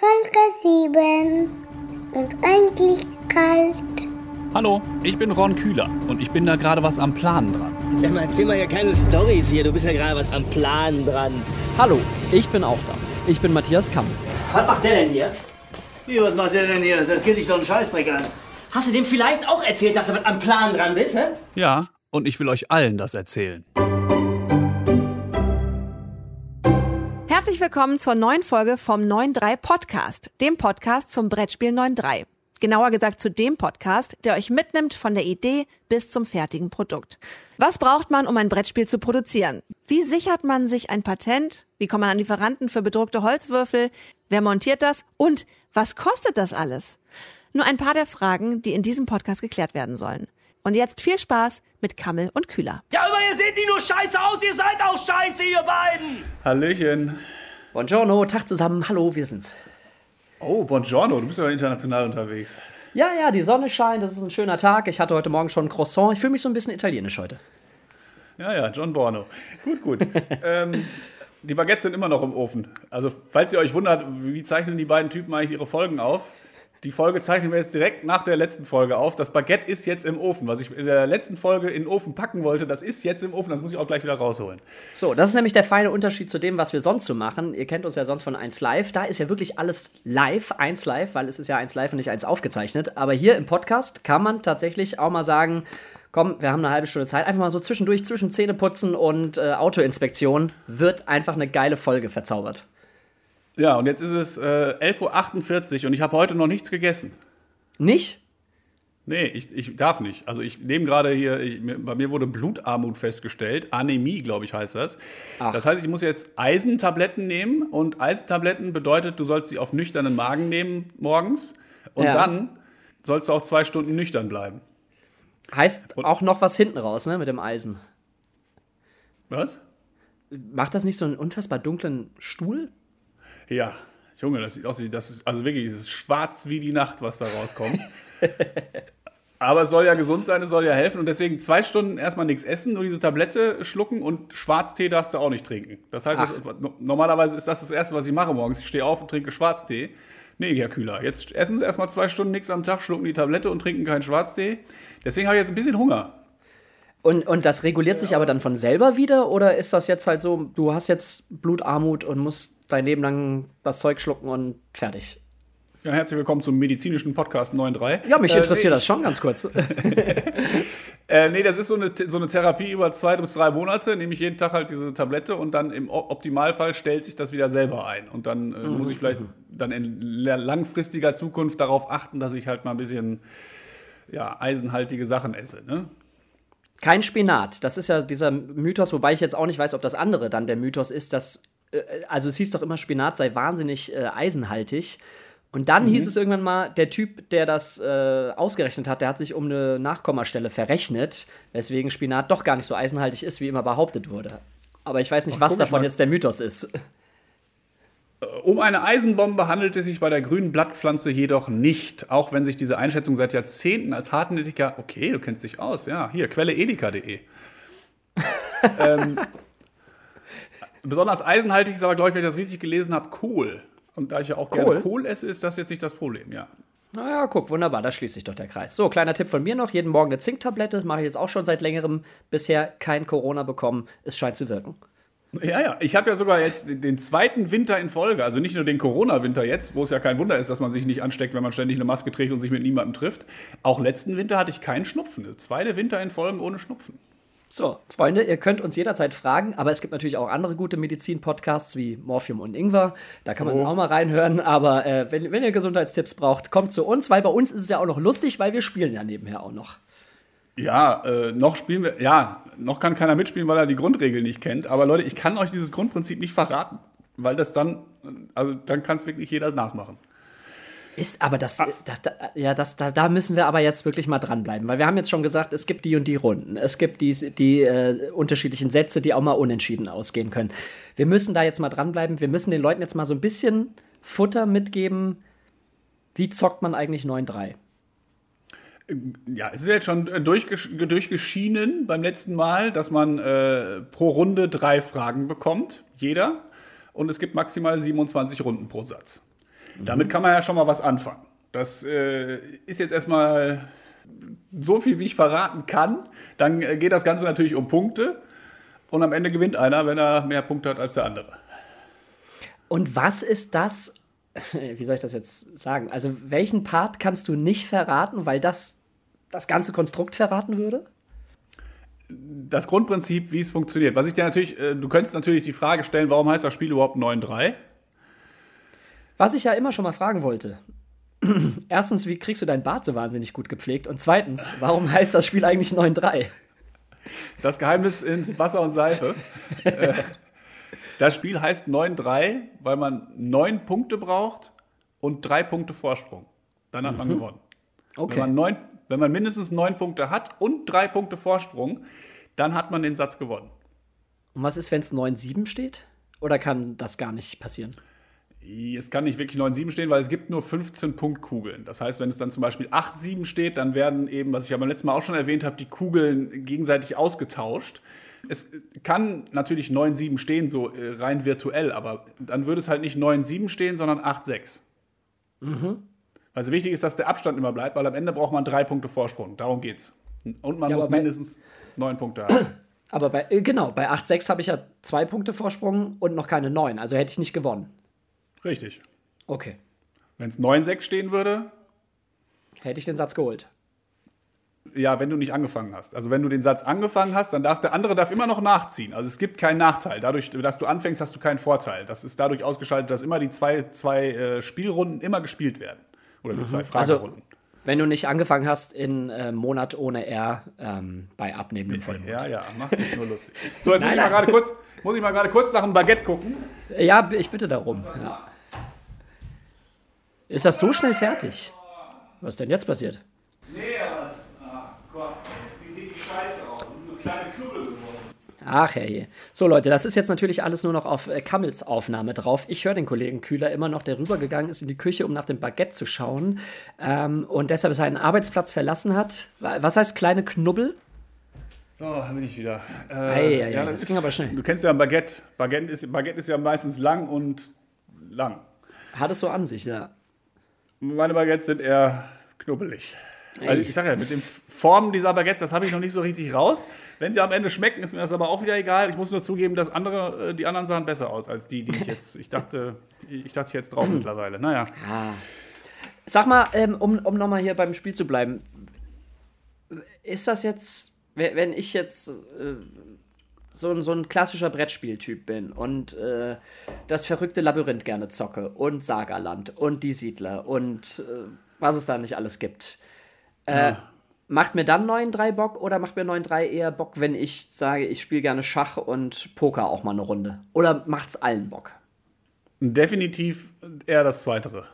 Folge 7 und eigentlich kalt. Hallo, ich bin Ron Kühler und ich bin da gerade was am Planen dran. Sag mal, erzähl mal ja keine Storys hier. Du bist ja gerade was am Plan dran. Hallo, ich bin auch da. Ich bin Matthias Kamm. Was macht der denn hier? Wie, was macht der denn hier? Das geht dich doch einen Scheißdreck an. Hast du dem vielleicht auch erzählt, dass du was am Plan dran bist, hä? Ja, und ich will euch allen das erzählen. Herzlich willkommen zur neuen Folge vom 9.3 Podcast, dem Podcast zum Brettspiel 9.3. Genauer gesagt zu dem Podcast, der euch mitnimmt von der Idee bis zum fertigen Produkt. Was braucht man, um ein Brettspiel zu produzieren? Wie sichert man sich ein Patent? Wie kommt man an Lieferanten für bedruckte Holzwürfel? Wer montiert das? Und was kostet das alles? Nur ein paar der Fragen, die in diesem Podcast geklärt werden sollen. Und jetzt viel Spaß mit Kammel und Kühler. Ja, aber ihr seht nicht nur scheiße aus, ihr seid auch scheiße, ihr beiden! Hallöchen. Buongiorno, Tag zusammen. Hallo, wir sind's. Oh, buongiorno, du bist ja international unterwegs. Ja, ja, die Sonne scheint, es ist ein schöner Tag. Ich hatte heute Morgen schon ein Croissant. Ich fühle mich so ein bisschen italienisch heute. Ja, ja, John Borno. Gut, gut. ähm, die Baguettes sind immer noch im Ofen. Also, falls ihr euch wundert, wie zeichnen die beiden Typen eigentlich ihre Folgen auf? Die Folge zeichnen wir jetzt direkt nach der letzten Folge auf. Das Baguette ist jetzt im Ofen. Was ich in der letzten Folge in den Ofen packen wollte, das ist jetzt im Ofen. Das muss ich auch gleich wieder rausholen. So, das ist nämlich der feine Unterschied zu dem, was wir sonst so machen. Ihr kennt uns ja sonst von 1 Live. Da ist ja wirklich alles live, 1 Live, weil es ist ja 1 Live und nicht 1 aufgezeichnet. Aber hier im Podcast kann man tatsächlich auch mal sagen, komm, wir haben eine halbe Stunde Zeit. Einfach mal so zwischendurch, zwischen Zähneputzen und äh, Autoinspektion wird einfach eine geile Folge verzaubert. Ja, und jetzt ist es äh, 11.48 Uhr und ich habe heute noch nichts gegessen. Nicht? Nee, ich, ich darf nicht. Also ich nehme gerade hier, ich, bei mir wurde Blutarmut festgestellt. Anämie, glaube ich, heißt das. Ach. Das heißt, ich muss jetzt Eisentabletten nehmen und Eisentabletten bedeutet, du sollst sie auf nüchternen Magen nehmen morgens und Ja. dann sollst du auch zwei Stunden nüchtern bleiben. Heißt auch noch was hinten raus, ne, mit dem Eisen. Was? Macht das nicht so einen unfassbar dunklen Stuhl? Ja, Junge, das sieht aus wie, das ist, also wirklich, es ist schwarz wie die Nacht, was da rauskommt. Aber es soll ja gesund sein, es soll ja helfen und deswegen zwei Stunden erstmal nichts essen, nur diese Tablette schlucken und Schwarztee darfst du auch nicht trinken. Das heißt, das, no- normalerweise ist das das Erste, was ich mache morgens. Ich stehe auf und trinke Schwarztee. Nee, Herr Kühler, jetzt essen Sie erstmal zwei Stunden nichts am Tag, schlucken die Tablette und trinken keinen Schwarztee. Deswegen habe ich jetzt ein bisschen Hunger. Und, und das reguliert sich aber dann von selber wieder? Oder ist das jetzt halt so, du hast jetzt Blutarmut und musst dein Leben lang das Zeug schlucken und fertig? Ja, herzlich willkommen zum medizinischen Podcast 9.3. Ja, mich Äh, interessiert nee, das schon ganz kurz. Äh, nee, das ist so eine, so eine Therapie über zwei bis drei Monate. Nehme ich jeden Tag halt diese Tablette und dann im Optimalfall stellt sich das wieder selber ein. Und dann äh, muss ich vielleicht dann in la- langfristiger Zukunft darauf achten, dass ich halt mal ein bisschen ja, eisenhaltige Sachen esse. Ne? Kein Spinat. Das ist ja dieser Mythos, wobei ich jetzt auch nicht weiß, ob das andere dann der Mythos ist, dass, äh, also es hieß doch immer, Spinat sei wahnsinnig äh, eisenhaltig. Und dann hieß es irgendwann mal, der Typ, der das äh, ausgerechnet hat, der hat sich um eine Nachkommastelle verrechnet, weswegen Spinat doch gar nicht so eisenhaltig ist, wie immer behauptet wurde. Aber ich weiß nicht, was guck ich davon mal. jetzt der Mythos ist. Um eine Eisenbombe handelt es sich bei der grünen Blattpflanze jedoch nicht, auch wenn sich diese Einschätzung seit Jahrzehnten als hartnäckiger, okay, du kennst dich aus, ja, hier, Quelle edeka.de. ähm, besonders eisenhaltig ist aber, glaube ich, wenn ich das richtig gelesen habe, Kohl. Und da ich ja auch Kohl? gerne Kohl esse, ist das jetzt nicht das Problem, ja. Naja, guck, wunderbar, da schließt sich doch der Kreis. So, kleiner Tipp von mir noch: jeden Morgen eine Zinktablette. Mache ich jetzt auch schon seit längerem. Bisher kein Corona bekommen. Es scheint zu wirken. Ja, ja. Ich habe ja sogar jetzt den zweiten Winter in Folge, also nicht nur den Corona-Winter jetzt, wo es ja kein Wunder ist, dass man sich nicht ansteckt, wenn man ständig eine Maske trägt und sich mit niemandem trifft. Auch letzten Winter hatte ich keinen Schnupfen. Zweite Winter in Folge ohne Schnupfen. So, Freunde, ihr könnt uns jederzeit fragen, aber es gibt natürlich auch andere gute Medizin-Podcasts wie Morphium und Ingwer. Da kann man So. auch mal reinhören. Aber äh, wenn, wenn ihr Gesundheitstipps braucht, kommt zu uns, weil bei uns ist es ja auch noch lustig, weil wir spielen ja nebenher auch noch. Ja, äh, noch spielen wir, ja, noch kann keiner mitspielen, weil er die Grundregeln nicht kennt. Aber Leute, ich kann euch dieses Grundprinzip nicht verraten, weil das dann, also dann kann es wirklich jeder nachmachen. Ist aber das, das, da, ja, das, da, da müssen wir aber jetzt wirklich mal dranbleiben, weil wir haben jetzt schon gesagt, es gibt die und die Runden, es gibt die, die äh, unterschiedlichen Sätze, die auch mal unentschieden ausgehen können. Wir müssen da jetzt mal dranbleiben, wir müssen den Leuten jetzt mal so ein bisschen Futter mitgeben. Wie zockt man eigentlich 9-3? Ja, es ist jetzt schon äh, durchgesch durchgeschienen beim letzten Mal, dass man äh, pro Runde drei Fragen bekommt, jeder. Und es gibt maximal 27 Runden pro Satz. Damit kann man ja schon mal was anfangen. Das äh, ist jetzt erstmal so viel, wie ich verraten kann. Dann äh, geht das Ganze natürlich um Punkte. Und am Ende gewinnt einer, wenn er mehr Punkte hat als der andere. Und was ist das? Wie soll ich das jetzt sagen? Also, welchen Part kannst du nicht verraten, weil das das ganze Konstrukt verraten würde? Das Grundprinzip, wie es funktioniert. Was ich dir natürlich, äh, du könntest natürlich die Frage stellen, warum heißt das Spiel überhaupt 9-3? Was ich ja immer schon mal fragen wollte. Erstens, wie kriegst du dein Bart so wahnsinnig gut gepflegt? Und zweitens, warum heißt das Spiel eigentlich 9-3? Das Geheimnis ins Wasser und Seife. Das Spiel heißt 9-3, weil man neun Punkte braucht und drei Punkte Vorsprung. Dann hat man gewonnen. Okay. Wenn, man neun, wenn man mindestens neun Punkte hat und drei Punkte Vorsprung, dann hat man den Satz gewonnen. Und was ist, wenn es 9-7 steht? Oder kann das gar nicht passieren? Es kann nicht wirklich 9-7 stehen, weil es gibt nur 15 Punktkugeln. Das heißt, wenn es dann zum Beispiel 8-7 steht, dann werden eben, was ich ja beim letzten Mal auch schon erwähnt habe, die Kugeln gegenseitig ausgetauscht. Es kann natürlich 9-7 stehen, so äh, rein virtuell, aber dann würde es halt nicht 9-7 stehen, sondern 8-6. Also wichtig ist, dass der Abstand immer bleibt, weil am Ende braucht man drei Punkte Vorsprung. Darum geht's. Und man Ja, muss mindestens neun Punkte haben. Aber bei, äh, genau, bei 8-6 habe ich ja zwei Punkte Vorsprung und noch keine 9. Also hätte ich nicht gewonnen. Richtig. Okay. Wenn es 9-6 stehen würde, Hätte ich den Satz geholt. Ja, wenn du nicht angefangen hast. Also wenn du den Satz angefangen hast, dann darf der andere darf immer noch nachziehen. Also es gibt keinen Nachteil. Dadurch, dass du anfängst, hast du keinen Vorteil. Das ist dadurch ausgeschaltet, dass immer die zwei, zwei äh, Spielrunden immer gespielt werden. Oder die zwei Also, Fragerunden. wenn du nicht angefangen hast in äh, Monat ohne R ähm, bei abnehmendem Vollmond. ja, ja, mach dich nur lustig. So, jetzt muss Nein, ich mal nein. gerade kurz, muss ich mal gerade kurz nach dem Baguette gucken. Ja, ich bitte darum. Ja. Ist das so schnell fertig? Was ist denn jetzt passiert? Nee, aber das, ah, Gott, jetzt sieht richtig scheiße aus. Das sind so kleine Knubbel geworden. Ach herrje. So Leute, das ist jetzt natürlich alles nur noch auf äh, Kammels Aufnahme drauf. Ich höre den Kollegen Kühler immer noch, der rübergegangen ist in die Küche, um nach dem Baguette zu schauen ähm, und deshalb seinen Arbeitsplatz verlassen hat. Wa- Was heißt kleine Knubbel? So, da bin ich wieder. Äh, Ei, ei, ei, das ging aber schnell. Du kennst ja ein Baguette. Baguette ist, Baguette ist ja meistens lang und lang. Hat es so an sich, ja. Meine Baguettes sind eher knubbelig. Also ich sag ja, mit den Formen dieser Baguettes, das habe ich noch nicht so richtig raus. Wenn sie am Ende schmecken, ist mir das aber auch wieder egal. Ich muss nur zugeben, dass andere, äh, die anderen sahen besser aus als die, die ich jetzt. Ich dachte, ich dachte jetzt drauf mittlerweile. Naja. Sag mal, ähm, um, um nochmal hier beim Spiel zu bleiben, ist das jetzt, we- wenn ich jetzt äh, so, ein- so ein klassischer Brettspieltyp bin und äh, das verrückte Labyrinth gerne zocke und Sagerland und die Siedler und was es da nicht alles gibt, äh, macht mir dann 9-3 Bock oder macht mir 9-3 eher Bock, wenn ich sage, ich spiele gerne Schach und Poker auch mal eine Runde? Oder macht's allen Bock? Definitiv eher das Zweitere.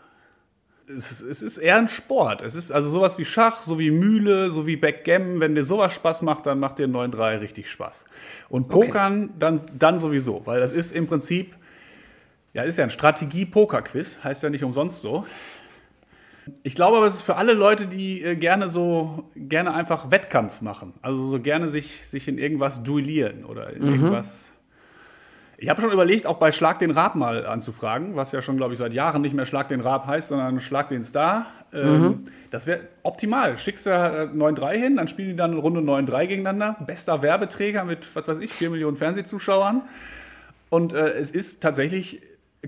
Es ist, es ist eher ein Sport. Es ist also sowas wie Schach, so wie Mühle, so wie Backgammon. Wenn dir sowas Spaß macht, dann macht dir 9-3 richtig Spaß. Und Pokern dann, dann sowieso, weil das ist im Prinzip, ja, ist ja ein Strategie-Poker-Quiz, heißt ja nicht umsonst so. Ich glaube aber, es ist für alle Leute, die äh, gerne so, gerne einfach Wettkampf machen. Also so gerne sich, sich in irgendwas duellieren oder in irgendwas. Ich habe schon überlegt, auch bei Schlag den Raab mal anzufragen, was ja schon, glaube ich, seit Jahren nicht mehr Schlag den Raab heißt, sondern Schlag den Star. Ähm, Das wäre optimal. Schickst du äh, 9-3 hin, dann spielen die dann eine Runde 9-3 gegeneinander. Bester Werbeträger mit, was weiß ich, 4 Millionen Fernsehzuschauern. Und äh, es ist tatsächlich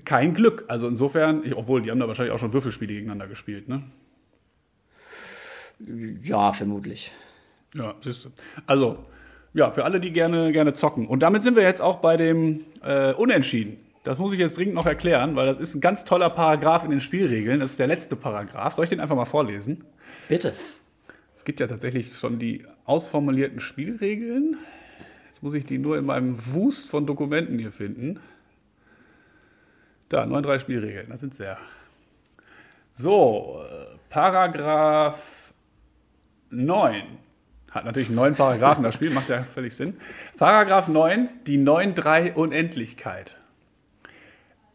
kein Glück. Also insofern, ich, obwohl, die haben da wahrscheinlich auch schon Würfelspiele gegeneinander gespielt, ne? Ja, vermutlich. Ja, siehst du. Also, ja, für alle, die gerne, gerne zocken. Und damit sind wir jetzt auch bei dem äh, Unentschieden. Das muss ich jetzt dringend noch erklären, weil das ist ein ganz toller Paragraph in den Spielregeln. Das ist der letzte Paragraph. Soll ich den einfach mal vorlesen? Bitte. Es gibt ja tatsächlich schon die ausformulierten Spielregeln. Jetzt muss ich die nur in meinem Wust von Dokumenten hier finden. Da, 9.3 Spielregeln, das sind sehr. So, äh, Paragraph 9. Hat natürlich neun Paragraphen, das Spiel macht ja völlig Sinn. Paragraph 9, die 9.3 Unendlichkeit.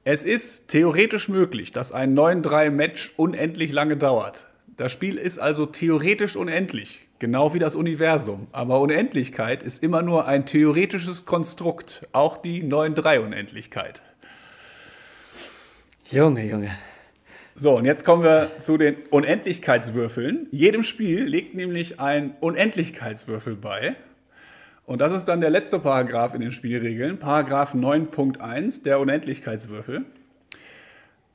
Es ist theoretisch möglich, dass ein 9-3-Match unendlich lange dauert. Das Spiel ist also theoretisch unendlich, genau wie das Universum. Aber Unendlichkeit ist immer nur ein theoretisches Konstrukt, auch die 9-3-Unendlichkeit. Junge, Junge. So, und jetzt kommen wir zu den Unendlichkeitswürfeln. Jedem Spiel legt nämlich ein Unendlichkeitswürfel bei. Und das ist dann der letzte Paragraph in den Spielregeln, Paragraph 9.1, der Unendlichkeitswürfel.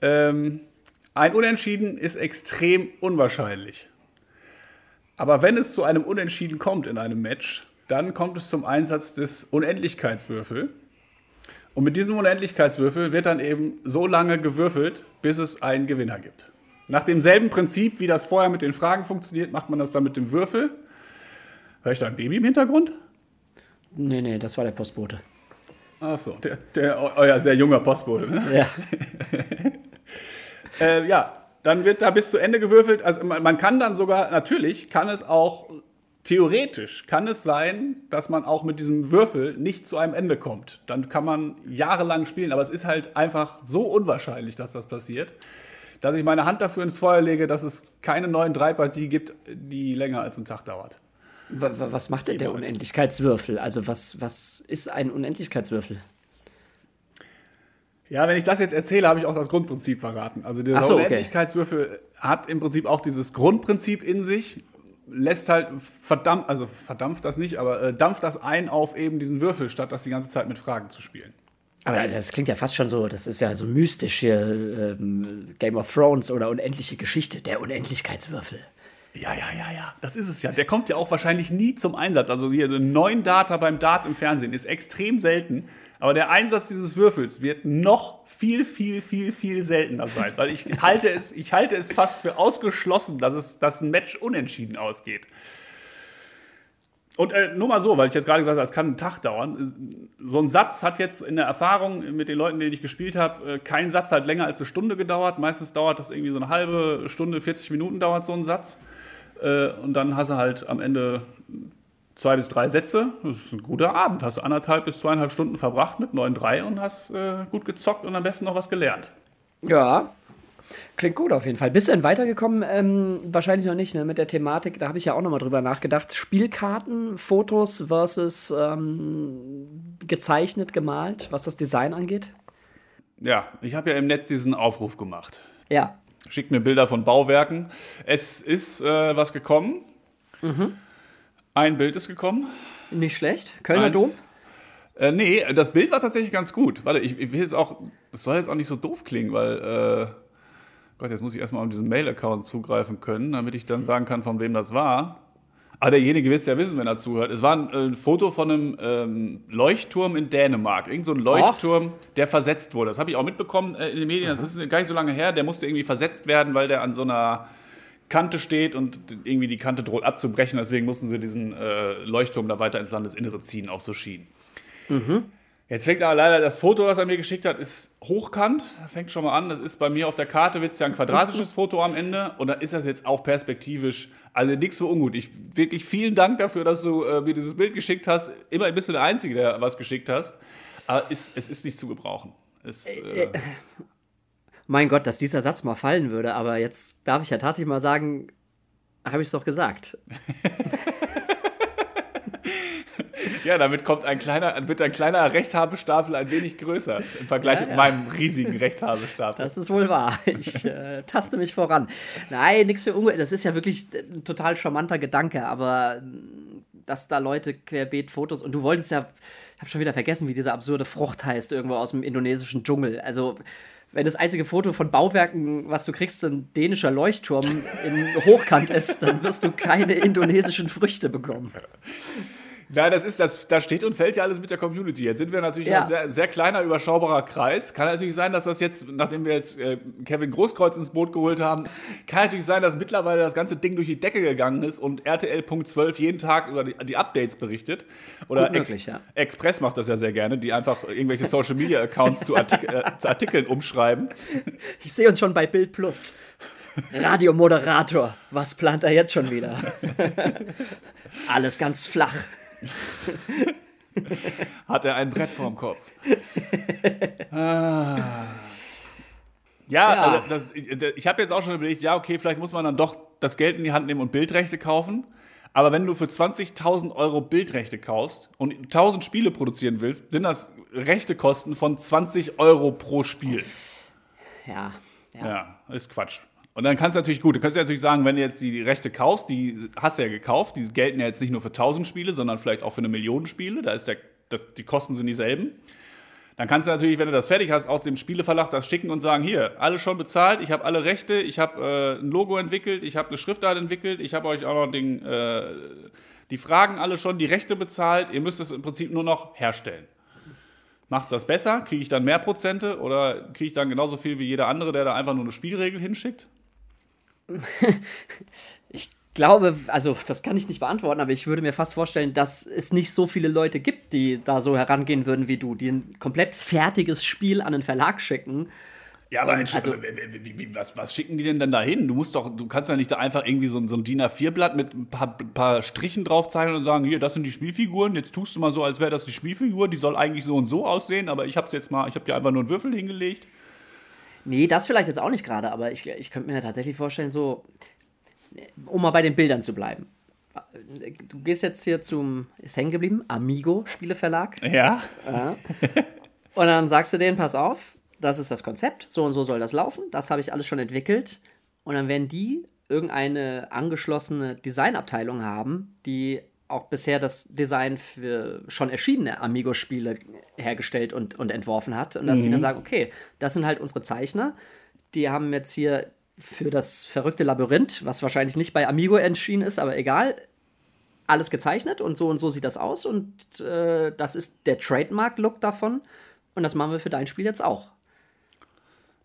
Ähm, ein Unentschieden ist extrem unwahrscheinlich. Aber wenn es zu einem Unentschieden kommt in einem Match, dann kommt es zum Einsatz des Unendlichkeitswürfel. Und mit diesem Unendlichkeitswürfel wird dann eben so lange gewürfelt, bis es einen Gewinner gibt. Nach demselben Prinzip, wie das vorher mit den Fragen funktioniert, macht man das dann mit dem Würfel. Hör ich da ein Baby im Hintergrund? Nee, nee, das war der Postbote. Ach so, der, der euer sehr junger Postbote. Ne? Ja. Äh, ja, dann wird da bis zu Ende gewürfelt. Also man, man kann dann sogar, natürlich kann es auch, theoretisch kann es sein, dass man auch mit diesem Würfel nicht zu einem Ende kommt. Dann kann man jahrelang spielen, aber es ist halt einfach so unwahrscheinlich, dass das passiert, dass ich meine Hand dafür ins Feuer lege, dass es keine neuen Drei-Partie gibt, die länger als einen Tag dauert. Wa- wa- Was macht denn der. Unendlichkeitswürfel? Also was, was ist ein Unendlichkeitswürfel? Ja, wenn ich das jetzt erzähle, habe ich auch das Grundprinzip verraten. Also der so, okay. Unendlichkeitswürfel hat im Prinzip auch dieses Grundprinzip in sich, lässt halt verdammt, also verdampft das nicht, aber äh, dampft das ein auf eben diesen Würfel, statt das die ganze Zeit mit Fragen zu spielen. Aber das klingt ja fast schon so, das ist ja so mystisch hier, ähm, Game of Thrones oder unendliche Geschichte, der Unendlichkeitswürfel. Ja, ja, ja, ja, das ist es ja. Der kommt ja auch wahrscheinlich nie zum Einsatz. Also hier neun Data beim Dart im Fernsehen ist extrem selten. Aber der Einsatz dieses Würfels wird noch viel, viel, viel, viel seltener sein. Weil ich halte es, ich halte es fast für ausgeschlossen, dass, es, dass ein Match unentschieden ausgeht. Und äh, nur mal so, weil ich jetzt gerade gesagt habe, es kann einen Tag dauern. So ein Satz hat jetzt in der Erfahrung mit den Leuten, denen ich gespielt habe, äh, kein Satz hat länger als eine Stunde gedauert. Meistens dauert das irgendwie so eine halbe Stunde, 40 Minuten dauert so ein Satz. Äh, Und dann hast du halt am Ende zwei bis drei Sätze. Das ist ein guter Abend. Hast du anderthalb bis zweieinhalb Stunden verbracht mit 9-3 und hast äh, gut gezockt und am besten noch was gelernt. Ja, klingt gut auf jeden Fall. Bist du denn weitergekommen? Ähm, wahrscheinlich noch nicht, ne? Mit der Thematik, da habe ich ja auch noch mal drüber nachgedacht. Spielkarten, Fotos versus ähm, gezeichnet, gemalt, was das Design angeht? Ja, ich habe ja im Netz diesen Aufruf gemacht. Ja. Schickt mir Bilder von Bauwerken. Es ist äh, was gekommen. Ein Bild ist gekommen. Nicht schlecht. Kölner Eins. Dom? Äh, nee, das Bild war tatsächlich ganz gut. Warte, ich, ich will jetzt auch, das soll jetzt auch nicht so doof klingen, weil, äh, Gott, jetzt muss ich erstmal auf diesen Mail-Account zugreifen können, damit ich dann sagen kann, von wem das war. Aber derjenige wird es ja wissen, wenn er zuhört. Es war ein, äh, Foto von einem ähm, Leuchtturm in Dänemark. Irgend so ein Leuchtturm, der versetzt wurde. Das habe ich auch mitbekommen äh, in den Medien. Das ist gar nicht so lange her. Der musste irgendwie versetzt werden, weil der an so einer Kante steht und irgendwie die Kante droht abzubrechen. Deswegen mussten sie diesen äh, Leuchtturm da weiter ins Landesinnere ziehen, auf so Schienen. Jetzt fängt aber leider das Foto, was er mir geschickt hat, ist hochkant. Fängt schon mal an. Das ist bei mir auf der Karte, wird es ja ein quadratisches Foto am Ende. Und dann ist das jetzt auch perspektivisch. Also nichts für ungut. Ich wirklich vielen Dank dafür, dass du äh, mir dieses Bild geschickt hast. Immerhin bist du der Einzige, der was geschickt hast. Aber ist, es ist nicht zu gebrauchen. Es, äh, Mein Gott, dass dieser Satz mal fallen würde, aber jetzt darf ich ja tatsächlich mal sagen, habe ich es doch gesagt. ja, damit kommt ein kleiner, wird ein kleiner Rechthabestapel ein wenig größer im Vergleich Ja, mit ja. meinem riesigen Rechthabestapel. Das ist wohl wahr. Ich äh, taste mich voran. Nein, nichts für ungut. Das ist ja wirklich ein total charmanter Gedanke, aber mm, dass da Leute querbeet Fotos und du wolltest ja, ich habe schon wieder vergessen, wie diese absurde Frucht heißt, irgendwo aus dem indonesischen Dschungel. Also wenn das einzige Foto von Bauwerken, was du kriegst, ein dänischer Leuchtturm in Hochkant ist, dann wirst du keine indonesischen Früchte bekommen. Nein, das ist das, da steht und fällt ja alles mit der Community. Jetzt sind wir natürlich Ja. ein sehr, sehr kleiner, überschaubarer Kreis. Kann natürlich sein, dass das jetzt, nachdem wir jetzt äh, Kevin Großkreuz ins Boot geholt haben, kann natürlich sein, dass mittlerweile das ganze Ding durch die Decke gegangen ist und RTL.12 jeden Tag über die, die Updates berichtet. Oder Gut möglich, ja. Express macht das ja sehr gerne, die einfach irgendwelche Social Media Accounts zu, Artik äh, zu Artikeln umschreiben. Ich sehe uns schon bei Bild Plus. Radiomoderator, was plant er jetzt schon wieder? Alles ganz flach. Hat er ein Brett vorm Kopf. ah. Ja, Ja. Also das, ich habe jetzt auch schon überlegt, ja, okay, vielleicht muss man dann doch das Geld in die Hand nehmen und Bildrechte kaufen. Aber wenn du für 20.000 Euro Bildrechte kaufst und 1000 Spiele produzieren willst, sind das Rechtekosten von 20 Euro pro Spiel. Ja, Ja, ist Quatsch. Und dann kannst du natürlich, gut, du kannst natürlich sagen, wenn du jetzt die Rechte kaufst, die hast du ja gekauft, die gelten ja jetzt nicht nur für 1000 Spiele, sondern vielleicht auch für eine Million Spiele, da ist der, die Kosten sind dieselben. Dann kannst du natürlich, wenn du das fertig hast, auch dem Spieleverlag das schicken und sagen, hier, alles schon bezahlt, ich habe alle Rechte, ich habe äh, ein Logo entwickelt, ich habe eine Schriftart entwickelt, ich habe euch auch noch den, äh, die Fragen alle schon, die Rechte bezahlt, ihr müsst es im Prinzip nur noch herstellen. Macht es das besser? Kriege ich dann mehr Prozente oder kriege ich dann genauso viel wie jeder andere, der da einfach nur eine Spielregel hinschickt? Ich glaube, also das kann ich nicht beantworten, aber ich würde mir fast vorstellen, dass es nicht so viele Leute gibt, die da so herangehen würden wie du, die ein komplett fertiges Spiel an den Verlag schicken. Ja, aber Und Mensch, also- was, was schicken die denn dann dahin? Du musst doch, du kannst ja nicht da einfach irgendwie so, ein- so ein DIN A4-Blatt mit ein paar, paar Strichen drauf zeichnen und sagen, hier, das sind die Spielfiguren, jetzt tust du mal so, als wäre das die Spielfigur, die soll eigentlich so und so aussehen, aber ich hab's jetzt mal, ich habe dir einfach nur einen Würfel hingelegt. Nee, das vielleicht jetzt auch nicht gerade, aber ich, ich könnte mir tatsächlich vorstellen, so, um mal bei den Bildern zu bleiben. Du gehst jetzt hier zum, ist hängen geblieben, Amigo Spieleverlag. Ja. Und dann sagst du denen, pass auf, das ist das Konzept, so und so soll das laufen, das habe ich alles schon entwickelt. Und dann werden die irgendeine angeschlossene Designabteilung haben, die auch bisher das Design für schon erschienene Amigo-Spiele hergestellt und, und entworfen hat. Und dass die dann sagen, okay, das sind halt unsere Zeichner, die haben jetzt hier für das verrückte Labyrinth, was wahrscheinlich nicht bei Amigo erschienen ist, aber egal, alles gezeichnet und so und so sieht das aus und äh, das ist der Trademark-Look davon und das machen wir für dein Spiel jetzt auch.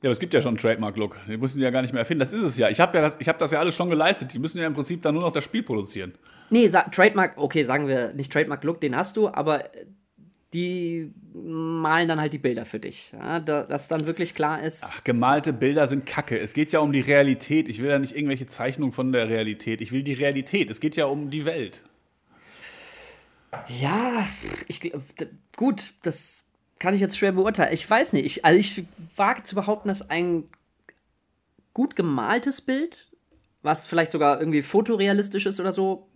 Ja, aber es gibt ja schon einen Trademark-Look. Den müssen die ja gar nicht mehr erfinden. Das ist es ja. Ich habe ja das, ich hab das ja alles schon geleistet. Die müssen ja im Prinzip dann nur noch das Spiel produzieren. Nee, Trademark, okay, sagen wir nicht Trademark-Look, den hast du, aber äh, die malen dann halt die Bilder für dich. Ja, da, dass dann wirklich klar ist, Gemalte Bilder sind Kacke. Es geht ja um die Realität. Ich will ja nicht irgendwelche Zeichnungen von der Realität. Ich will die Realität. Es geht ja um die Welt. ja, ich gut, das kann ich jetzt schwer beurteilen. Ich weiß nicht, ich, also ich wage zu behaupten, dass ein gut gemaltes Bild, was vielleicht sogar irgendwie fotorealistisch ist oder so,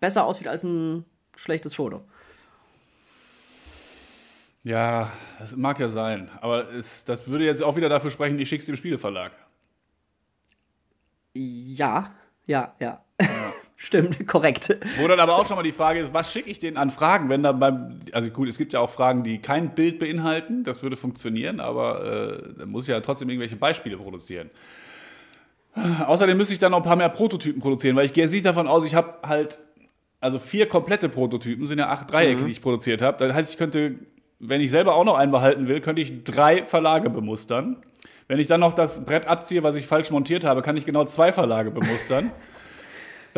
besser aussieht als ein schlechtes Foto. Ja, das mag ja sein. Aber es, das würde jetzt auch wieder dafür sprechen, ich schick's dem Spieleverlag. Ja, ja, ja. Stimmt, korrekt. Wo dann aber auch schon mal die Frage ist, was schicke ich denen an Fragen, wenn dann beim, also gut, es gibt ja auch Fragen, die kein Bild beinhalten, das würde funktionieren, aber äh, dann muss ich ja trotzdem irgendwelche Beispiele produzieren. Außerdem müsste ich dann noch ein paar mehr Prototypen produzieren, weil ich gehe jetzt nicht davon aus, ich habe halt, also vier komplette Prototypen, sind ja acht Dreiecke, die ich produziert habe. Das heißt, ich könnte, wenn ich selber auch noch einen behalten will, könnte ich drei Verlage bemustern. Wenn ich dann noch das Brett abziehe, was ich falsch montiert habe, kann ich genau zwei Verlage bemustern.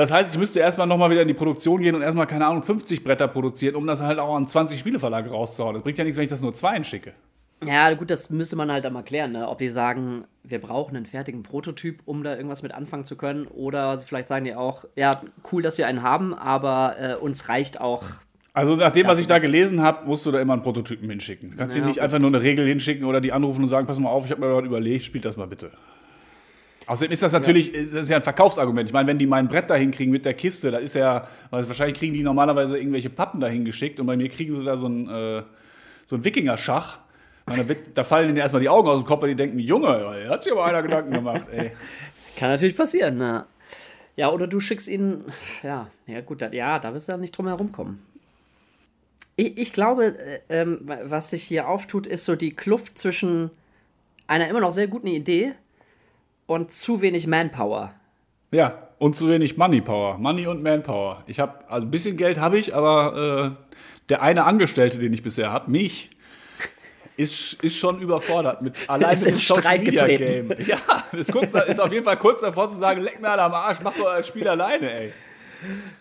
Das heißt, ich müsste erstmal nochmal wieder in die Produktion gehen und erstmal, keine Ahnung, 50 Bretter produzieren, um das halt auch an 20 Spieleverlage rauszuhauen. Das bringt ja nichts, wenn ich das nur zwei schicke. Ja, gut, das müsste man halt einmal klären, ne? ob die sagen, wir brauchen einen fertigen Prototyp, um da irgendwas mit anfangen zu können. Oder vielleicht sagen die auch, ja, cool, dass wir einen haben, aber äh, uns reicht auch. Also nach dem, was ich da gelesen habe, musst du da immer einen Prototypen hinschicken. Du kannst Ja, ihm nicht einfach nur eine Regel hinschicken oder die anrufen und sagen, pass mal auf, ich habe mir was überlegt, spielt das mal bitte. Außerdem ist das natürlich, das ist ja ein Verkaufsargument. Ich meine, wenn die mein Brett da hinkriegen mit der Kiste, da ist ja, weil wahrscheinlich kriegen die normalerweise irgendwelche Pappen da hingeschickt und bei mir kriegen sie da so ein, äh, so ein Wikinger-Schach. Und Da, fallen ihnen erstmal die Augen aus dem Kopf, weil die denken, Junge, hat sich aber einer Gedanken gemacht, ey. Kann natürlich passieren, ne? Ja, oder du schickst ihnen, ja, ja gut, da, ja, da wirst du ja nicht drum herum kommen. Ich, ich glaube, äh, ähm, wa- was sich hier auftut, ist so die Kluft zwischen einer immer noch sehr guten Idee und zu wenig Manpower. Ja, und zu wenig Moneypower. Money und Manpower. Ich habe, also ein bisschen Geld habe ich, aber äh, der eine Angestellte, den ich bisher habe, mich, ist, ist schon überfordert mit allein Ist mit dem Social Media getreten. Game. Ja, ist, kurz, ist auf jeden Fall kurz davor zu sagen, leck mir alle am Arsch, mach doch euer Spiel alleine, ey.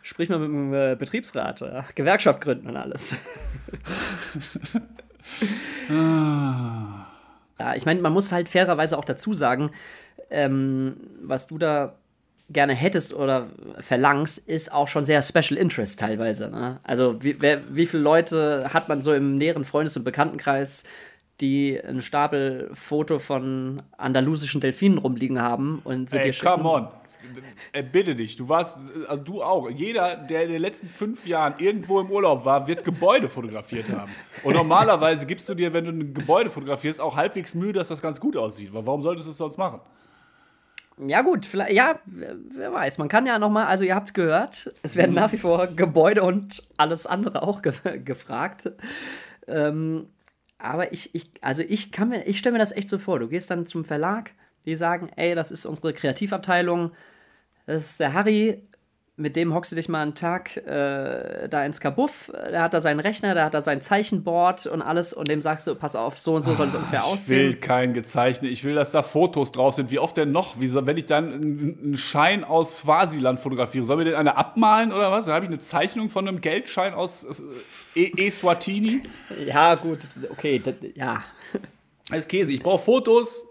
Sprich mal mit dem äh, Betriebsrat, ja. Gewerkschaft gründen und alles. ja, ich meine, man muss halt fairerweise auch dazu sagen, ähm, was du da gerne hättest oder verlangst, ist auch schon sehr Special Interest teilweise. Ne? Also wie, wer, wie viele Leute hat man so im näheren Freundes- und Bekanntenkreis, die einen Stapel Foto von andalusischen Delfinen rumliegen haben und sie Ey, dir schicken? come on. Äh, bitte dich, du warst, also du auch. Jeder, der in den letzten fünf Jahren irgendwo im Urlaub war, wird Gebäude fotografiert haben. Und normalerweise gibst du dir, wenn du ein Gebäude fotografierst, auch halbwegs Mühe, dass das ganz gut aussieht. Weil Warum solltest du es sonst machen? Ja, gut, vielleicht, ja, wer, weiß. Man kann ja nochmal, also ihr habt es gehört, es werden nach wie vor Gebäude und alles andere auch ge gefragt. Ähm, aber ich, ich, also ich kann mir, ich stelle mir das echt so vor. Du gehst dann zum Verlag, die sagen, ey, das ist unsere Kreativabteilung, das ist der Harry, mit dem hockst du dich mal einen Tag äh, da ins Kabuff, der hat da seinen Rechner, der hat da sein Zeichenboard und alles und dem sagst du, pass auf, so und so soll es ungefähr Ich will aussehen. kein gezeichnet, ich will, dass da Fotos drauf sind. Wie oft denn noch? Wie soll, wenn ich dann einen Schein aus Swasiland fotografiere, soll mir den einer abmalen oder was? Dann habe ich eine Zeichnung von einem Geldschein aus äh, E- Eswatini. Ja, gut, okay, das, ja. Das ist Käse. Ich brauche Fotos.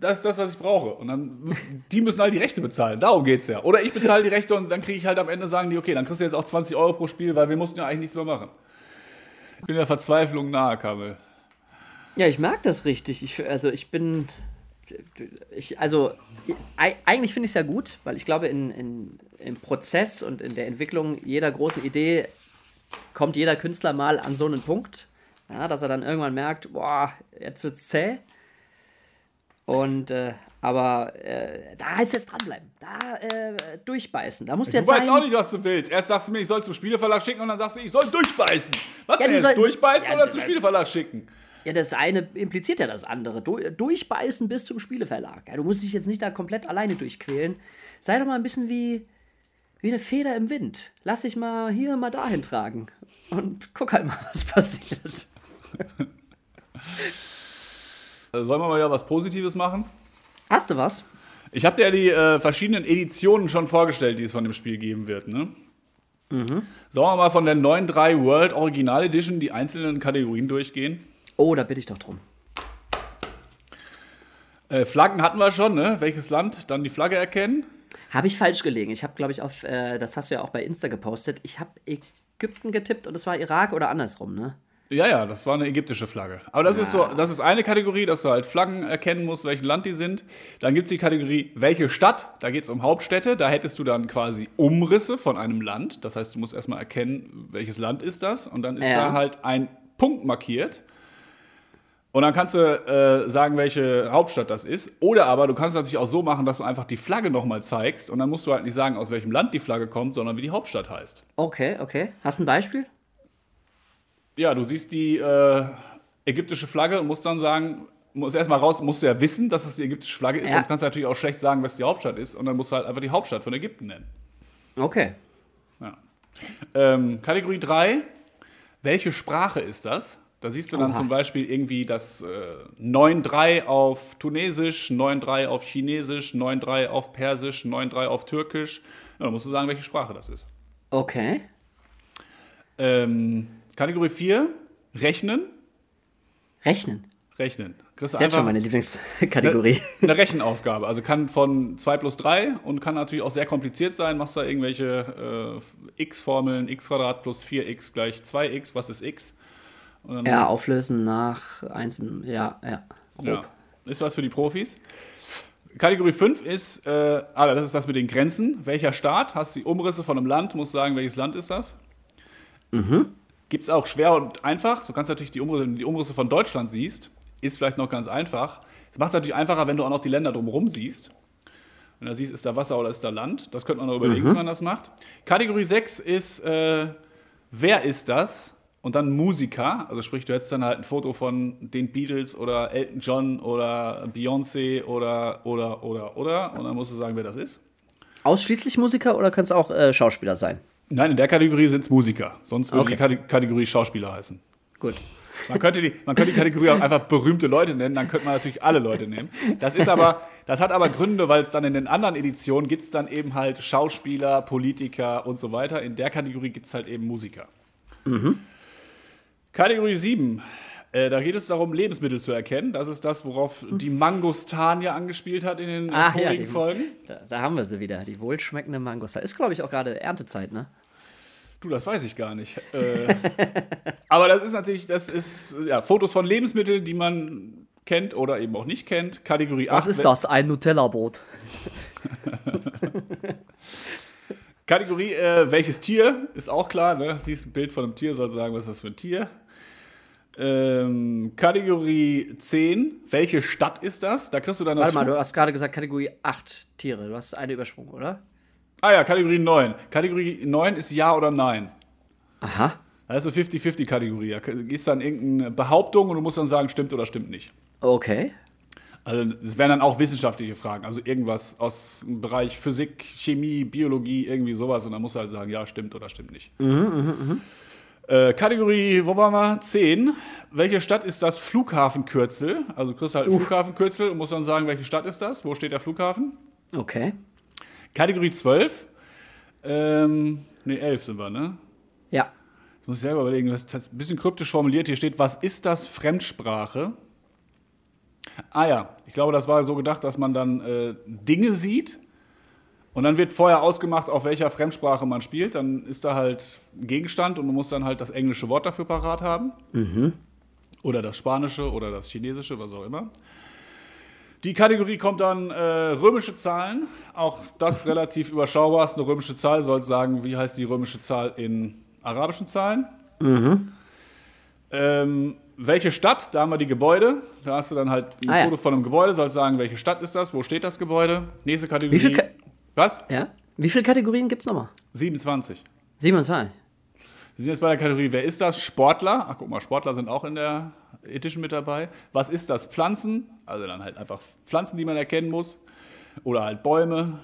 Das ist das, was ich brauche. Und dann, die müssen halt die Rechte bezahlen. Darum geht's ja. Oder ich bezahle die Rechte und dann kriege ich halt am Ende, sagen die, okay, dann kriegst du jetzt auch 20 Euro pro Spiel, weil wir mussten ja eigentlich nichts mehr machen. Ich bin der Verzweiflung nahe, Kamel. Ja, ich mag das richtig. Ich, also ich bin, ich, also ei- eigentlich finde ich es ja gut, weil ich glaube, in, in, im Prozess und in der Entwicklung jeder großen Idee kommt jeder Künstler mal an so einen Punkt, ja, dass er dann irgendwann merkt, boah, jetzt wird's zäh. Und äh, aber äh, da heißt jetzt dranbleiben, da äh, durchbeißen. Da musst du Du jetzt weißt sagen, auch nicht, was du willst. Erst sagst du mir, ich soll zum Spieleverlag schicken und dann sagst du, ich soll durchbeißen. Was Ja, denn du soll- Durchbeißen Ja, oder du- zum Spieleverlag schicken? Ja, das eine impliziert ja das andere. Du, durchbeißen bis zum Spieleverlag. Ja, du musst dich jetzt nicht da komplett alleine durchquälen. Sei doch mal ein bisschen wie, wie eine Feder im Wind. Lass dich mal hier, mal dahin tragen. Und guck halt mal, was passiert. Also sollen wir mal wieder was Positives machen? Hast du was? Ich habe dir ja die äh, verschiedenen Editionen schon vorgestellt, die es von dem Spiel geben wird. Ne? Mhm. Sollen wir mal von der 9.3 World Original Edition die einzelnen Kategorien durchgehen? Oh, da bitte ich doch drum. Äh, Flaggen hatten wir schon, ne? Welches Land? Dann die Flagge erkennen. Habe ich falsch gelegen. Ich habe, glaube ich, auf, äh, das hast du ja auch bei Insta gepostet. Ich habe Ägypten getippt und es war Irak oder andersrum, ne? Ja, ja, das war eine ägyptische Flagge. Aber das ist so, das ist eine Kategorie, dass du halt Flaggen erkennen musst, welchen Land die sind. Dann gibt es die Kategorie, welche Stadt, da geht es um Hauptstädte. Da hättest du dann quasi Umrisse von einem Land. Das heißt, du musst erstmal erkennen, welches Land ist das. Und dann ist Ja. da halt ein Punkt markiert. Und dann kannst du äh, sagen, welche Hauptstadt das ist. Oder aber du kannst es natürlich auch so machen, dass du einfach die Flagge nochmal zeigst. Und dann musst du halt nicht sagen, aus welchem Land die Flagge kommt, sondern wie die Hauptstadt heißt. Okay, okay. Hast du ein Beispiel? Ja, du siehst die äh, ägyptische Flagge und musst dann sagen, musst erstmal raus, musst du ja wissen, dass es die ägyptische Flagge ist, Ja. sonst kannst du natürlich auch schlecht sagen, was die Hauptstadt ist. Und dann musst du halt einfach die Hauptstadt von Ägypten nennen. Okay. Ja. Ähm, Kategorie 3, welche Sprache ist das? Da siehst du dann Oha. zum Beispiel irgendwie das äh, 9-3 auf Tunesisch, 9-3 auf Chinesisch, 9-3 auf Persisch, 9-3 auf Türkisch. Ja, dann musst du sagen, welche Sprache das ist. Okay. Ähm, Kategorie 4, Rechnen. Rechnen. Rechnen. Kriegst du Das ist jetzt schon meine Lieblingskategorie. eine Rechenaufgabe. Also kann von 2 plus 3 und kann natürlich auch sehr kompliziert sein. Machst da irgendwelche äh, x-Formeln, x Quadrat plus 4x gleich 2x, was ist x? Ja, auflösen nach eins. im- Ja, ja. Ja. Ist was für die Profis. Kategorie 5 ist, äh, ah, das ist das mit den Grenzen. Welcher Staat? Hast die Umrisse von einem Land, musst sagen, welches Land ist das? Gibt es auch schwer und einfach. Du kannst natürlich die Umrisse, wenn du die Umrisse von Deutschland siehst, ist vielleicht noch ganz einfach. Es macht es natürlich einfacher, wenn du auch noch die Länder drumherum siehst. Wenn du siehst, ist da Wasser oder ist da Land. Das könnte man noch überlegen, wie man das macht. Kategorie 6 ist, äh, wer ist das? Und dann Musiker. Also sprich, du hättest dann halt ein Foto von den Beatles oder Elton John oder Beyoncé oder, oder, oder, oder. Und dann musst du sagen, wer das ist. Ausschließlich Musiker oder können es auch äh, Schauspieler sein? Nein, in der Kategorie sind es Musiker. Sonst würde Okay. die Kate- Kategorie Schauspieler heißen. Gut. Man könnte, die, man könnte die Kategorie auch einfach berühmte Leute nennen, dann könnte man natürlich alle Leute nehmen. Das ist aber, das hat aber Gründe, weil es dann in den anderen Editionen gibt es dann eben halt Schauspieler, Politiker und so weiter. In der Kategorie gibt es halt eben Musiker. Kategorie 7. Äh, da geht es darum, Lebensmittel zu erkennen. Das ist das, worauf die Mangostania angespielt hat in den äh, Ah, ja, vorigen die- Folgen. Da, da haben wir sie wieder. Die wohlschmeckende Mangos. Da ist, glaube ich, auch gerade Erntezeit, ne? Du, das weiß ich gar nicht. Äh, aber das ist natürlich, das ist ja, Fotos von Lebensmitteln, die man kennt oder eben auch nicht kennt. Kategorie 8. Was ist das? Ein Nutella-Brot. Kategorie, äh, welches Tier, ist auch klar, ne? Siehst ein Bild von einem Tier, soll sagen, was ist das für ein Tier. Ähm, Kategorie 10. Welche Stadt ist das? Da kriegst du dann das. Warte mal, du hast gerade gesagt Kategorie 8 Tiere. Du hast eine übersprungen, oder? Ah ja, Kategorie 9. Kategorie 9 ist Ja oder Nein. Aha. Das ist eine 50-50-Kategorie. Da gehst dann irgendeine Behauptung und du musst dann sagen, stimmt oder stimmt nicht. Okay. Also es wären dann auch wissenschaftliche Fragen, also irgendwas aus dem Bereich Physik, Chemie, Biologie, irgendwie sowas. Und dann musst du halt sagen, ja, stimmt oder stimmt nicht. Äh, Kategorie, wo waren wir? 10. Welche Stadt ist das Flughafenkürzel? Also du kriegst halt Flughafenkürzel und musst dann sagen, welche Stadt ist das? Wo steht der Flughafen? Okay. Kategorie 12. Ähm, ne, 11 sind wir, ne? Ja. Jetzt muss ich selber überlegen, das ist ein bisschen kryptisch formuliert. Hier steht, was ist das Fremdsprache? Ah ja, ich glaube, das war so gedacht, dass man dann äh, Dinge sieht und dann wird vorher ausgemacht, auf welcher Fremdsprache man spielt. Dann ist da halt ein Gegenstand und du musst dann halt das englische Wort dafür parat haben. Oder das Spanische oder das Chinesische, was auch immer. Die Kategorie kommt dann äh, römische Zahlen. Auch das relativ überschaubar. Ist eine römische Zahl, soll sagen, wie heißt die römische Zahl in arabischen Zahlen. Ähm, welche Stadt? Da haben wir die Gebäude. Da hast du dann halt ein Ah, ja. Foto von einem Gebäude, soll sagen, welche Stadt ist das, wo steht das Gebäude. Nächste Kategorie. Wie viel Ka- Was? Ja. Wie viele Kategorien gibt es nochmal? 27. 27. Wir sind jetzt bei der Kategorie, wer ist das? Sportler. Ach, guck mal, Sportler sind auch in der Edition mit dabei. Was ist das? Pflanzen. Also dann halt einfach Pflanzen, die man erkennen muss. Oder halt Bäume.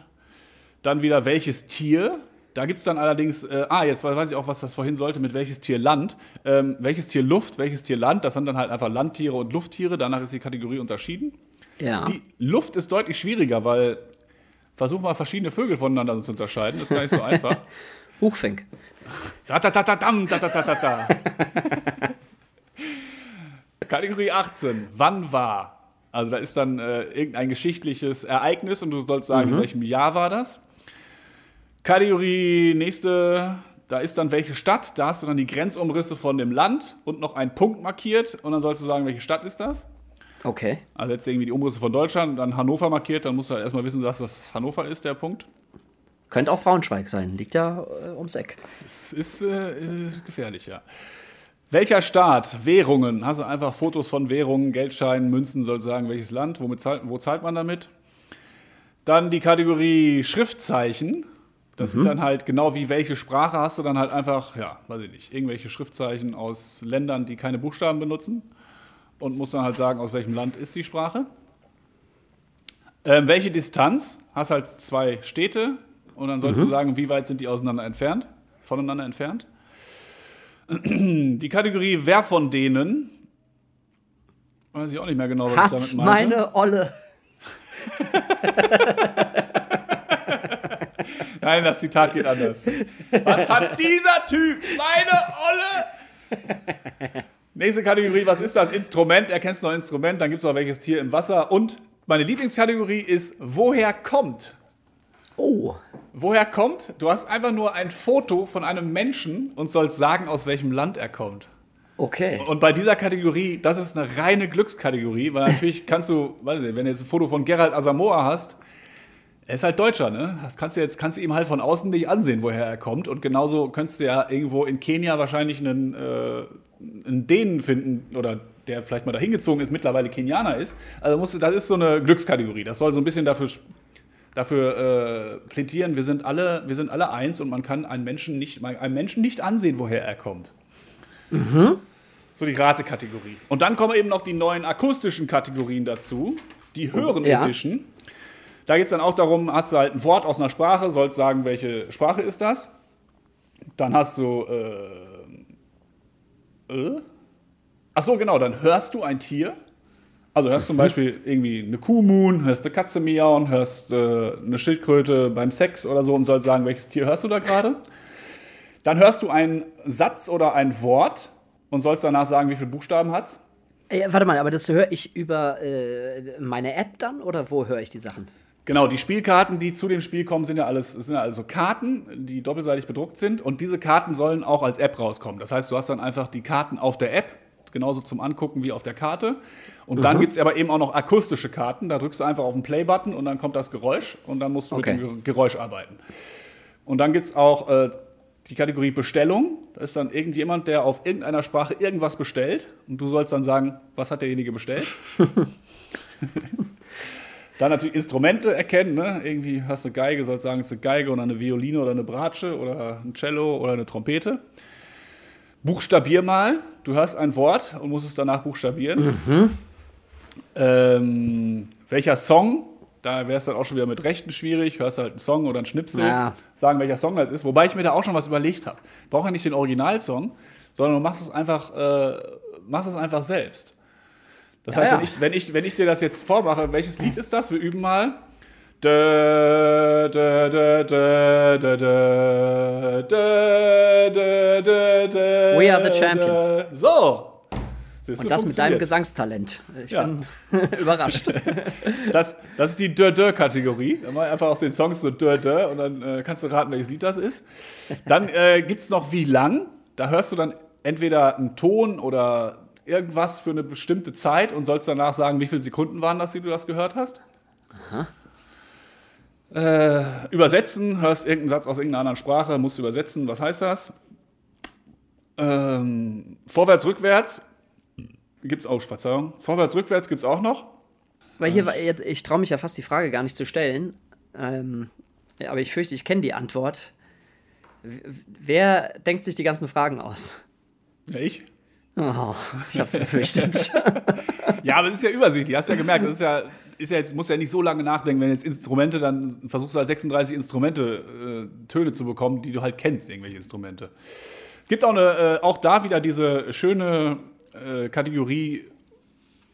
Dann wieder welches Tier. Da gibt es dann allerdings, äh, ah, jetzt weiß ich auch, was das vorhin sollte, mit welches Tier Land. Ähm, welches Tier Luft, welches Tier Land. Das sind dann halt einfach Landtiere und Lufttiere. Danach ist die Kategorie unterschieden. Ja. Die Luft ist deutlich schwieriger, weil versuch mal verschiedene Vögel voneinander zu unterscheiden. Das ist gar nicht so einfach. Buchfink. Da, da, da, da, dam, da, da, da, da, da. Kategorie 18. Wann war? Also da ist dann äh, irgendein geschichtliches Ereignis und du sollst sagen, in welchem Jahr war das. Kategorie nächste, da ist dann welche Stadt. Da hast du dann die Grenzumrisse von dem Land und noch einen Punkt markiert und dann sollst du sagen, welche Stadt ist das. Okay. Also jetzt irgendwie die Umrisse von Deutschland und dann Hannover markiert, dann musst du halt erstmal wissen, dass das Hannover ist, der Punkt. Könnte auch Braunschweig sein. Liegt ja äh, ums Eck. Es ist, äh, ist gefährlich, ja. Welcher Staat? Währungen. Hast du einfach Fotos von Währungen, Geldscheinen, Münzen, soll sagen, welches Land, womit zahlt, wo zahlt man damit? Dann die Kategorie Schriftzeichen. Das sind dann halt genau wie welche Sprache hast du dann halt einfach, ja, weiß ich nicht, irgendwelche Schriftzeichen aus Ländern, die keine Buchstaben benutzen. Und muss dann halt sagen, aus welchem Land ist die Sprache. Ähm, welche Distanz? Hast halt zwei Städte und dann sollst du sagen, wie weit sind die auseinander entfernt, voneinander entfernt. Die Kategorie Wer von denen? Weiß ich auch nicht mehr genau, was Hat ich damit meinte. meine Olle. Nein, das Zitat geht anders. Was hat dieser Typ? Meine Olle! Nächste Kategorie, was ist das? Instrument. Erkennst du noch Instrument? Dann gibt es noch welches Tier im Wasser. Und meine Lieblingskategorie ist, woher kommt? Oh. Woher kommt? Du hast einfach nur ein Foto von einem Menschen und sollst sagen, aus welchem Land er kommt. Okay. Und bei dieser Kategorie, das ist eine reine Glückskategorie, weil natürlich kannst du, weiß nicht, wenn du jetzt ein Foto von Gerald Asamoah hast, er ist halt Deutscher, ne? Das kannst du jetzt kannst du ihm halt von außen nicht ansehen, woher er kommt. Und genauso könntest du ja irgendwo in Kenia wahrscheinlich einen, äh, einen Dänen finden oder der vielleicht mal dahin gezogen ist, mittlerweile Kenianer ist. Also musst du, das ist so eine Glückskategorie. Das soll so ein bisschen dafür, dafür äh, plädieren, wir sind, alle, wir sind alle eins und man kann einen Menschen nicht, einem Menschen nicht ansehen, woher er kommt. So die Ratekategorie. Und dann kommen eben noch die neuen akustischen Kategorien dazu. Die höheren Ja. Edition. Da geht es dann auch darum, hast du halt ein Wort aus einer Sprache, sollst sagen, welche Sprache ist das. Dann hast du. Äh, äh? Ach so, genau, dann hörst du ein Tier. Also hörst zum Beispiel irgendwie eine Kuh muhen, hörst eine Katze miauen, hörst äh, eine Schildkröte beim Sex oder so und sollst sagen, welches Tier hörst du da gerade. Dann hörst du einen Satz oder ein Wort und sollst danach sagen, wie viele Buchstaben hat's. Äh, warte mal, aber das höre ich über äh, meine App dann oder wo höre ich die Sachen? Genau, die Spielkarten, die zu dem Spiel kommen, sind ja alles sind ja also Karten, die doppelseitig bedruckt sind und diese Karten sollen auch als App rauskommen. Das heißt, du hast dann einfach die Karten auf der App, genauso zum Angucken wie auf der Karte. Und dann gibt es aber eben auch noch akustische Karten. Da drückst du einfach auf den Play-Button und dann kommt das Geräusch und dann musst du Okay. mit dem Ge- Geräusch arbeiten. Und dann gibt es auch äh, die Kategorie Bestellung. Da ist dann irgendjemand, der auf irgendeiner Sprache irgendwas bestellt und du sollst dann sagen, was hat derjenige bestellt? dann natürlich Instrumente erkennen, ne? Irgendwie hast du eine Geige, sollst sagen, es ist eine Geige oder eine Violine oder eine Bratsche oder ein Cello oder eine Trompete. Buchstabier mal. Du hörst ein Wort und musst es danach buchstabieren. Ähm, welcher Song? Da wäre es dann auch schon wieder mit Rechten schwierig. Hörst halt einen Song oder einen Schnipsel, Ja. sagen, welcher Song das ist. Wobei ich mir da auch schon was überlegt habe. Ich brauche ja nicht den Originalsong, sondern du machst es einfach, äh, machst es einfach selbst. Das Ja, heißt. Wenn, ich, wenn, ich, wenn ich dir das jetzt vormache, welches Lied ist das? Wir üben mal. Dö, dö, dö, We are the champions. So. Siehst Und das mit deinem. Gesangstalent. Ich Ja. bin überrascht. Das, das ist die Dö-Dö-Kategorie. Da mach ich einfach aus den Songs so Dö-Dö und dann äh, kannst du raten, welches Lied das ist. Dann äh, gibt es noch Wie lang. Da hörst du dann entweder einen Ton oder irgendwas für eine bestimmte Zeit und sollst danach sagen, wie viele Sekunden waren das, die du das gehört hast. Äh, übersetzen, hörst irgendeinen Satz aus irgendeiner anderen Sprache, musst übersetzen, was heißt das? Ähm, vorwärts, rückwärts gibt es auch, Verzeihung, vorwärts, rückwärts gibt es auch noch. Weil hier, ich traue mich ja fast die Frage gar nicht zu stellen. Ähm, aber ich fürchte, ich kenne die Antwort. Wer denkt sich die ganzen Fragen aus? Ja, ich. Oh, ich hab's befürchtet. Ja, aber es ist ja übersichtlich, hast ja gemerkt, das ist ja, ist ja jetzt, musst ja nicht so lange nachdenken, wenn jetzt Instrumente, dann versuchst du halt 36 Instrumente, äh, Töne zu bekommen, die du halt kennst, irgendwelche Instrumente. Es gibt auch, eine, äh, auch da wieder diese schöne äh, Kategorie,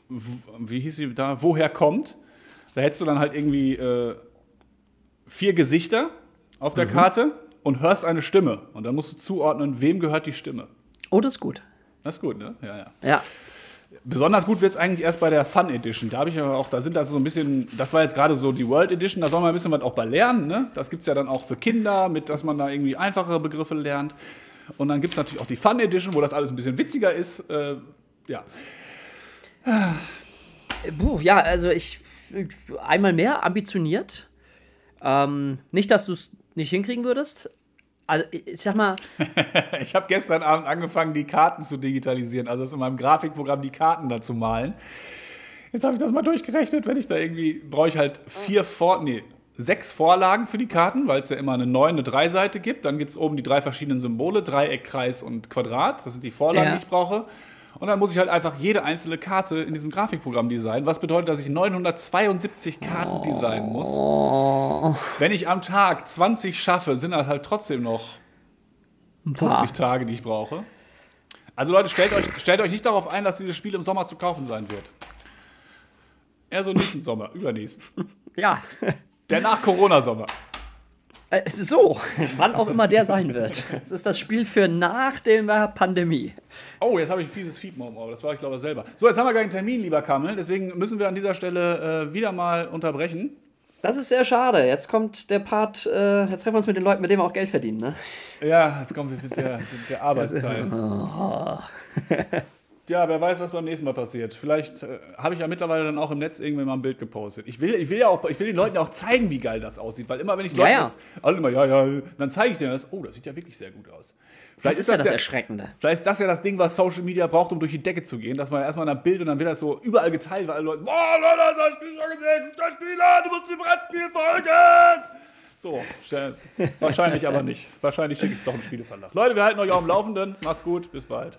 wie hieß sie da, woher kommt. Da hättest du dann halt irgendwie äh, vier Gesichter auf der Karte und hörst eine Stimme. Und dann musst du zuordnen, wem gehört die Stimme. oh, das ist gut. Das ist gut, ne? Ja, ja. Ja. Besonders gut wird es eigentlich erst bei der Fun Edition. Da habe ich aber auch, da sind das so ein bisschen, das war jetzt gerade so die World Edition, da soll man ein bisschen was auch bei lernen. Ne? Das gibt es ja dann auch für Kinder, mit dass man da irgendwie einfachere Begriffe lernt. Und dann gibt es natürlich auch die Fun Edition, wo das alles ein bisschen witziger ist. Äh, ja. Puh, ja, also ich einmal mehr ambitioniert. Ähm, nicht, dass du es nicht hinkriegen würdest. Also, ich sag mal, Ich habe gestern Abend angefangen, die Karten zu digitalisieren, also das in meinem Grafikprogramm die Karten da zu malen. Jetzt habe ich das mal durchgerechnet, wenn ich da irgendwie, brauche ich halt vier Vor, nee, sechs Vorlagen für die Karten, weil es ja immer eine 9, eine 3 Seite gibt. Dann gibt es oben die drei verschiedenen Symbole, Dreieck, Kreis und Quadrat. Das sind die Vorlagen, Ja. die ich brauche. Und dann muss ich halt einfach jede einzelne Karte in diesem Grafikprogramm designen, was bedeutet, dass ich 972 Karten designen muss. Wenn ich am Tag 20 schaffe, sind das halt trotzdem noch 50 Tage, die ich brauche. Also Leute, stellt euch, stellt euch nicht darauf ein, dass dieses Spiel im Sommer zu kaufen sein wird. Eher so nächsten Sommer, übernächsten. ja, Der nach-Corona-Sommer. Äh, so, wann auch immer der sein wird. Es ist das Spiel für nach der Pandemie. Oh, jetzt habe ich ein fieses im Ohr, das war ich glaube ich selber. So, jetzt haben wir gleich einen Termin, lieber Kammel, deswegen müssen wir an dieser Stelle äh, wieder mal unterbrechen. Das ist sehr schade. Jetzt kommt der Part, äh, jetzt treffen wir uns mit den Leuten, mit denen wir auch Geld verdienen, ne? Ja, jetzt kommt der, der, der Arbeitsteil. Ja, wer weiß, was beim nächsten Mal passiert. Vielleicht äh, habe ich ja mittlerweile dann auch im Netz irgendwie mal ein Bild gepostet. Ich will, ich will ja auch, ich will den Leuten ja auch zeigen, wie geil das aussieht, weil immer wenn ich Ja, Leuten ja. das, alle immer, ja, ja, dann zeige ich denen das, oh, das sieht ja wirklich sehr gut aus. Das ist ja das Erschreckende. Vielleicht ist das ja das Ding, was Social Media braucht, um durch die Decke zu gehen, dass man erstmal ein Bild und dann wird das so überall geteilt, weil alle Leute, boah, Leute, das Spiel schon gesehen? Guck das Spiel an, du musst dem Brettspiel folgen! So, wahrscheinlich aber nicht. Wahrscheinlich schicke ich es doch im Spieleverlag. Leute, wir halten euch auf dem Laufenden. Macht's gut, bis bald.